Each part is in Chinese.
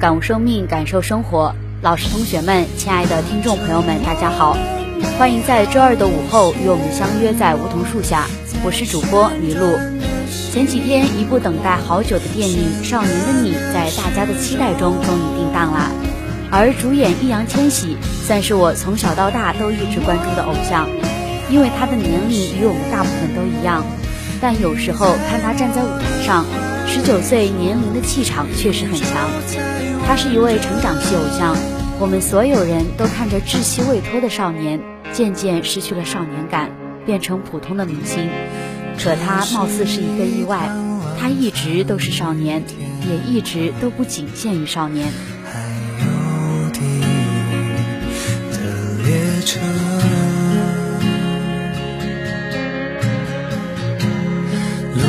感悟生命，感受生活。老师、同学们，亲爱的听众朋友们，大家好！欢迎在周二的午后与我们相约在梧桐树下。我是主播麋鹿。前几天，一部等待好久的电影《少年的你》在大家的期待中终于定档了。而主演易烊千玺算是我从小到大都一直关注的偶像，因为他的年龄与我们大部分都一样。但有时候看他站在舞台上，十九岁年龄的气场确实很强。他是一位成长系偶像，我们所有人都看着稚气未脱的少年，渐渐失去了少年感，变成普通的明星。可他貌似是一个意外，他一直都是少年，也一直都不仅限于少年。路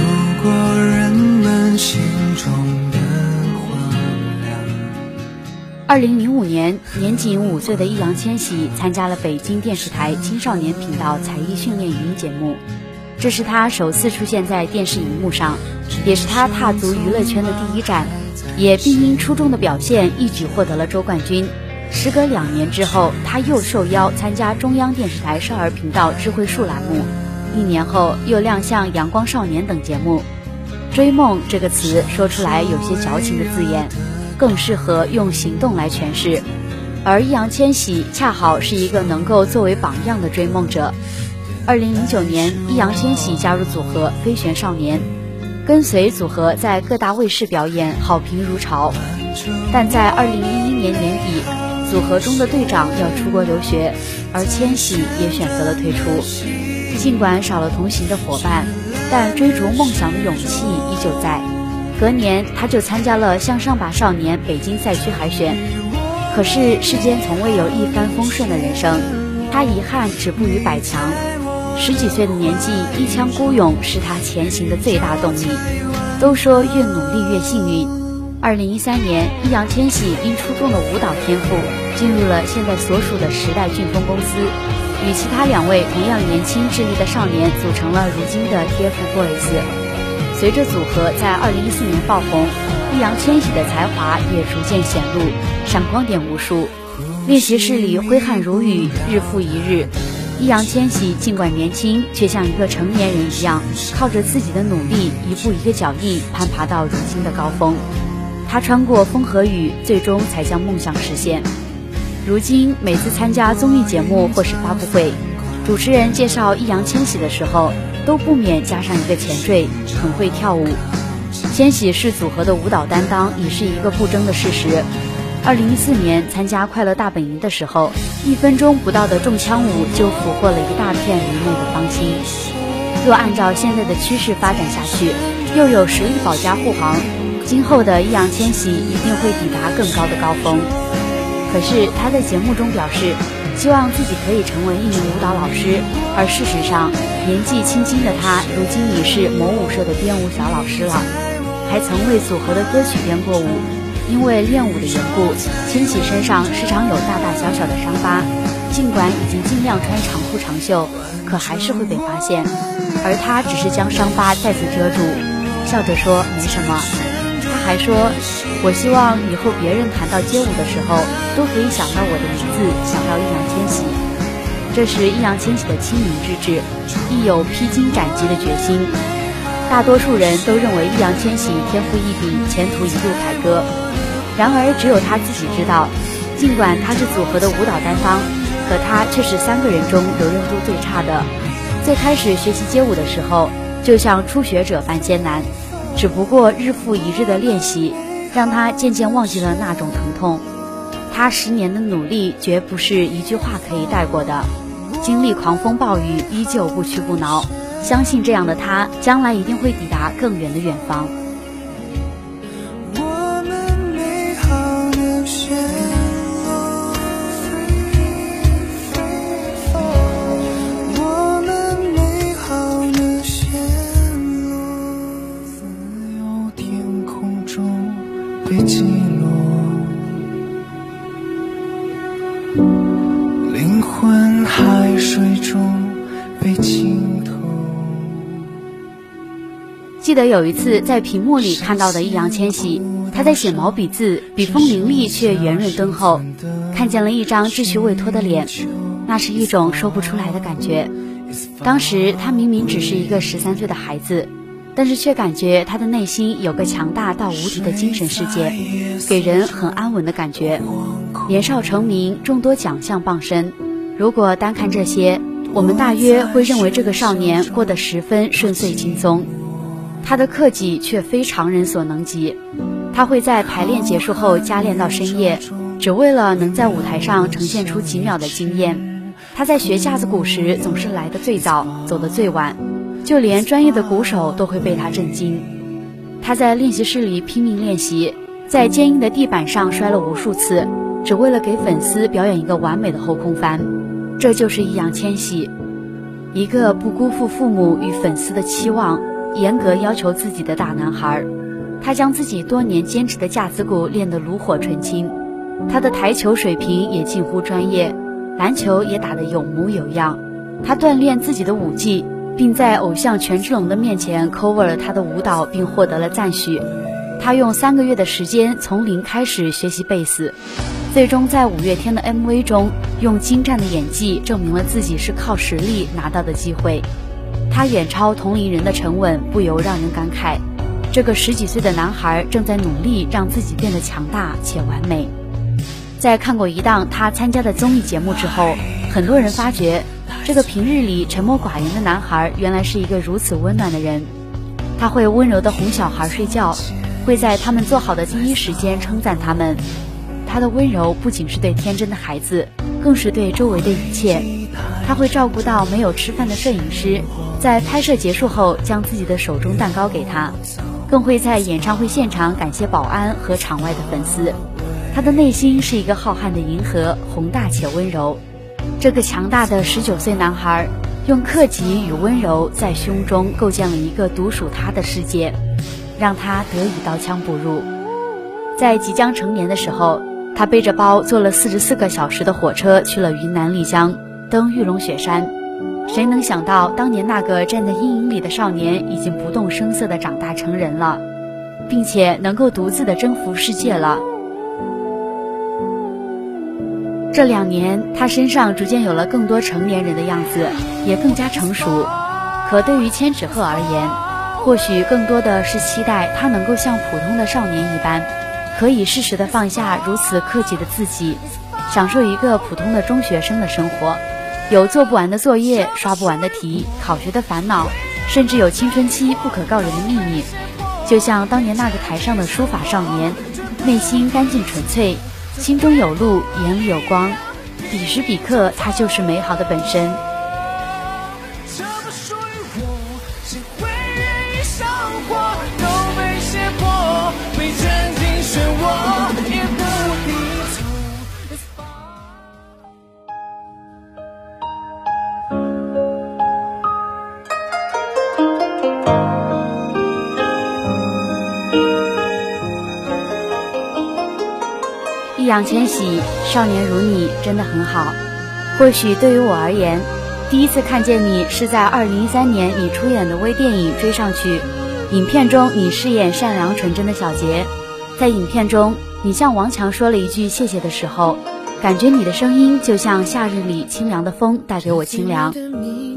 过人们心中。二零零五年，年仅五岁的易烊千玺参加了北京电视台青少年频道才艺训练营节目，这是他首次出现在电视荧幕上，也是他踏足娱乐圈的第一站，也并因出众的表现一举获得了周冠军。时隔两年之后，他又受邀参加中央电视台少儿频道智慧树栏目，一年后又亮相《阳光少年》等节目。追梦这个词说出来有些矫情的字眼。更适合用行动来诠释，而易烊千玺恰好是一个能够作为榜样的追梦者。二零零九年，易烊千玺加入组合飞旋少年，跟随组合在各大卫视表演，好评如潮。但在二零一一年年底，组合中的队长要出国留学，而千玺也选择了退出。尽管少了同行的伙伴，但追逐梦想的勇气依旧在。隔年，他就参加了《向上吧少年》北京赛区海选。可是世间从未有一帆风顺的人生，他遗憾止步于百强。十几岁的年纪，一腔孤勇是他前行的最大动力。都说越努力越幸运。二零一三年，易烊千玺因出众的舞蹈天赋，进入了现在所属的时代俊峰公司，与其他两位同样年轻智力的少年组成了如今的 TFBOYS。随着组合在二零一四年爆红，易烊千玺的才华也逐渐显露，闪光点无数。练习室里挥汗如雨，日复一日。易烊千玺尽管年轻，却像一个成年人一样，靠着自己的努力，一步一个脚印，攀爬到如今的高峰。他穿过风和雨，最终才将梦想实现。如今每次参加综艺节目或是发布会，主持人介绍易烊千玺的时候。都不免加上一个前缀，很会跳舞。千玺是组合的舞蹈担当，已是一个不争的事实。二零一四年参加《快乐大本营》的时候，一分钟不到的中枪舞就俘获了一大片迷妹的芳心。若按照现在的趋势发展下去，又有实力保驾护航，今后的易烊千玺一定会抵达更高的高峰。可是他在节目中表示。希望自己可以成为一名舞蹈老师，而事实上，年纪轻轻的他如今已是某舞社的编舞小老师了，还曾为组合的歌曲编过舞。因为练舞的缘故，千玺身上时常有大大小小的伤疤，尽管已经尽量穿长裤长袖，可还是会被发现。而他只是将伤疤再次遮住，笑着说没什么。他还说：“我希望以后别人谈到街舞的时候，都可以想到我的名字，想到易烊千玺。”这是易烊千玺的亲民之志，亦有披荆斩棘的决心。大多数人都认为易烊千玺天赋异禀，前途一路凯歌。然而，只有他自己知道，尽管他是组合的舞蹈担当，可他却是三个人中柔韧度最差的。最开始学习街舞的时候，就像初学者般艰难。只不过日复一日的练习，让他渐渐忘记了那种疼痛。他十年的努力绝不是一句话可以带过的，经历狂风暴雨依旧不屈不挠，相信这样的他将来一定会抵达更远的远方。我们得有一次在屏幕里看到的易烊千玺，他在写毛笔字，笔锋凌厉却圆润敦厚，看见了一张稚气未脱的脸，那是一种说不出来的感觉。当时他明明只是一个十三岁的孩子，但是却感觉他的内心有个强大到无敌的精神世界，给人很安稳的感觉。年少成名，众多奖项傍身，如果单看这些，我们大约会认为这个少年过得十分顺遂轻松。他的克己却非常人所能及，他会在排练结束后加练到深夜，只为了能在舞台上呈现出几秒的惊艳。他在学架子鼓时总是来得最早，走得最晚，就连专业的鼓手都会被他震惊。他在练习室里拼命练习，在坚硬的地板上摔了无数次，只为了给粉丝表演一个完美的后空翻。这就是易烊千玺，一个不辜负父母与粉丝的期望。严格要求自己的大男孩，他将自己多年坚持的架子鼓练得炉火纯青，他的台球水平也近乎专业，篮球也打得有模有样。他锻炼自己的舞技，并在偶像权志龙的面前 cover 了他的舞蹈，并获得了赞许。他用三个月的时间从零开始学习贝斯，最终在五月天的 MV 中用精湛的演技证明了自己是靠实力拿到的机会。他远超同龄人的沉稳，不由让人感慨。这个十几岁的男孩正在努力让自己变得强大且完美。在看过一档他参加的综艺节目之后，很多人发觉，这个平日里沉默寡言的男孩原来是一个如此温暖的人。他会温柔地哄小孩睡觉，会在他们做好的第一时间称赞他们。他的温柔不仅是对天真的孩子，更是对周围的一切。他会照顾到没有吃饭的摄影师。在拍摄结束后，将自己的手中蛋糕给他，更会在演唱会现场感谢保安和场外的粉丝。他的内心是一个浩瀚的银河，宏大且温柔。这个强大的十九岁男孩，用克己与温柔在胸中构建了一个独属他的世界，让他得以刀枪不入。在即将成年的时候，他背着包坐了四十四个小时的火车去了云南丽江，登玉龙雪山。谁能想到，当年那个站在阴影里的少年，已经不动声色地长大成人了，并且能够独自的征服世界了。这两年，他身上逐渐有了更多成年人的样子，也更加成熟。可对于千纸鹤而言，或许更多的是期待他能够像普通的少年一般，可以适时的放下如此克己的自己，享受一个普通的中学生的生活。有做不完的作业、刷不完的题、考学的烦恼，甚至有青春期不可告人的秘密。就像当年那个台上的书法少年，内心干净纯粹，心中有路，眼里有光。彼时彼刻，他就是美好的本身。易烊千玺，少年如你真的很好。或许对于我而言，第一次看见你是在二零一三年你出演的微电影《追上去》，影片中你饰演善良纯真的小杰，在影片中你向王强说了一句谢谢的时候，感觉你的声音就像夏日里清凉的风，带给我清凉。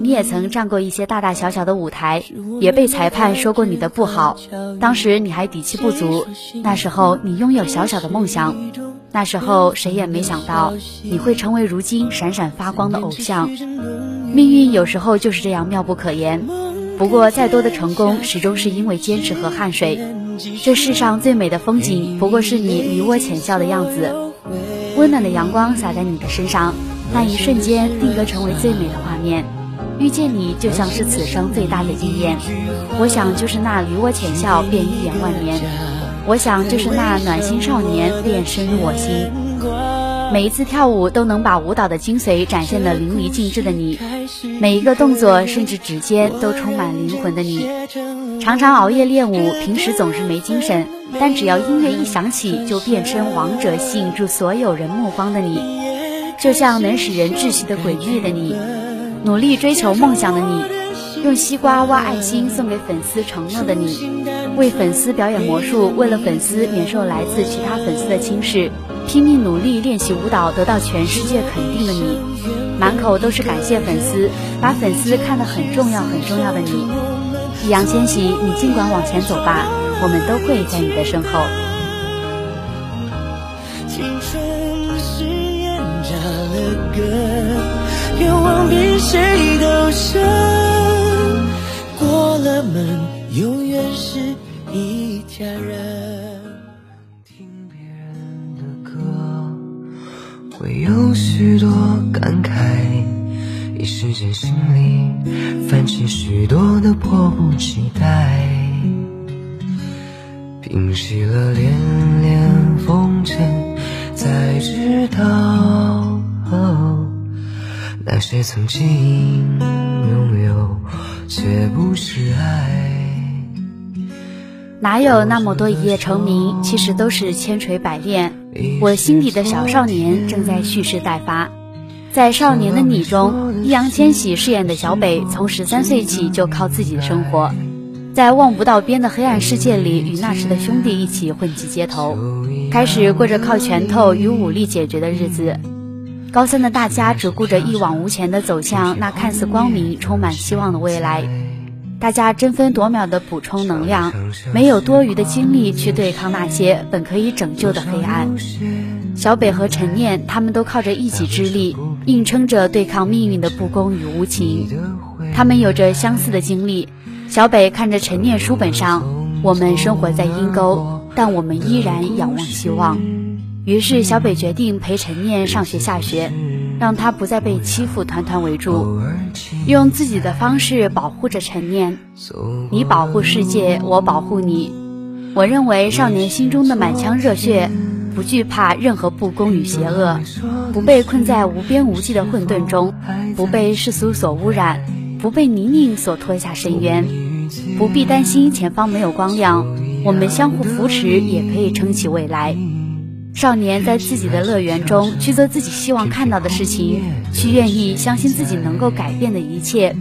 你也曾站过一些大大小小的舞台，也被裁判说过你的不好。当时你还底气不足，那时候你拥有小小的梦想，那时候谁也没想到你会成为如今闪闪发光的偶像。命运有时候就是这样妙不可言。不过再多的成功，始终是因为坚持和汗水。这世上最美的风景，不过是你离我浅笑的样子。温暖的阳光洒在你的身上，那一瞬间定格成为最美的画面。遇见你就像是此生最大的惊艳。我想就是那离我浅笑便一眼万年。我想就是那暖心少年便深入我心。每一次跳舞都能把舞蹈的精髓展现得淋漓尽致的你，每一个动作甚至指尖都充满灵魂的你。常常熬夜练舞，平时总是没精神，但只要音乐一响起，就变身王者，吸引住所有人目光的你，就像能使人窒息的鬼魅的你，努力追求梦想的你，用西瓜挖爱心送给粉丝承诺的你，为粉丝表演魔术，为了粉丝免受来自其他粉丝的轻视，拼命努力练习舞蹈，得到全世界肯定的你，满口都是感谢粉丝，把粉丝看得很重要很重要的你。易烊千玺，你尽管往前走吧，我们都会在你的身后。青春是烟炸了歌，愿望比谁都深。过了门，永远是一家人。听别人的歌，会有许多感慨。一时间心里泛起许多的迫不及待，平息了连连风尘，才知道、哦、那些曾经拥有，却不是爱。哪有那么多一夜成名？其实都是千锤百炼。我心底的小少年正在蓄势待发。在《少年的你》中，易烊千玺饰演的小北从十三岁起就靠自己生活，在望不到边的黑暗世界里，与那时的兄弟一起混迹街头，开始过着靠拳头与武力解决的日子。高三的大家只顾着一往无前的走向那看似光明、充满希望的未来，大家争分夺秒的补充能量，没有多余的精力去对抗那些本可以拯救的黑暗。小北和陈念，他们都靠着一己之力，硬撑着对抗命运的不公与无情。他们有着相似的经历。小北看着陈念书本上，我们生活在阴沟，但我们依然仰望希望。于是小北决定陪陈念上学下学，让他不再被欺负，团团围住，用自己的方式保护着陈念。你保护世界，我保护你。我认为少年心中的满腔热血。不惧怕任何不公与邪恶，不被困在无边无际的混沌中，不被世俗所污染，不被泥泞所拖下深渊，不必担心前方没有光亮。我们相互扶持，也可以撑起未来。少年在自己的乐园中去做自己希望看到的事情，去愿意相信自己能够改变的一切。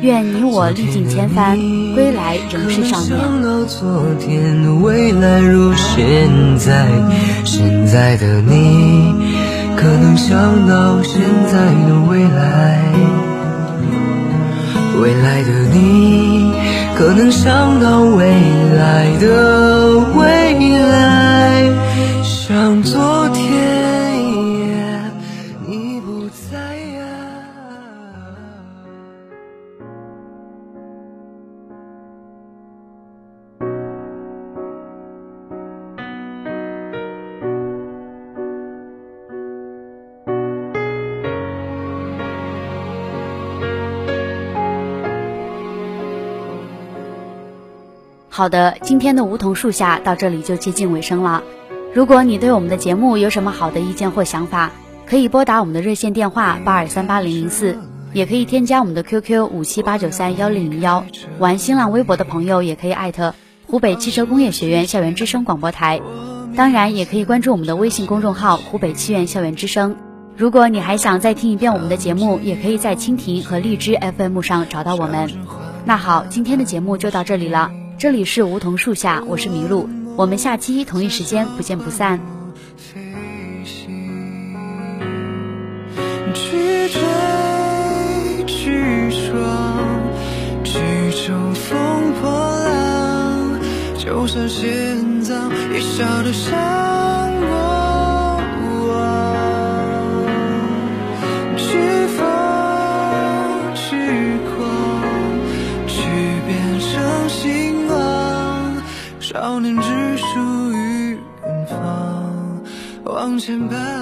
愿你我历尽千帆，归来仍是少年。想到昨天未来如现在，现在的你可能想到现在的未来，未来的你可能想到未来的未来，像昨天一样，你不在啊。好的，今天的梧桐树下到这里就接近尾声了。如果你对我们的节目有什么好的意见或想法，可以拨打我们的热线电话八二三八零零四，也可以添加我们的 QQ 五七八九三幺零零幺。玩新浪微博的朋友也可以艾特湖北汽车工业学院校园之声广播台，当然也可以关注我们的微信公众号湖北汽院校园之声。如果你还想再听一遍我们的节目，也可以在蜻蜓和荔枝 FM 上找到我们。那好，今天的节目就到这里了。这里是梧桐树下，我是麋鹿，我们下期同一时间不见不散。去追去闯，去乘风破浪，就算也笑得像。牵绊，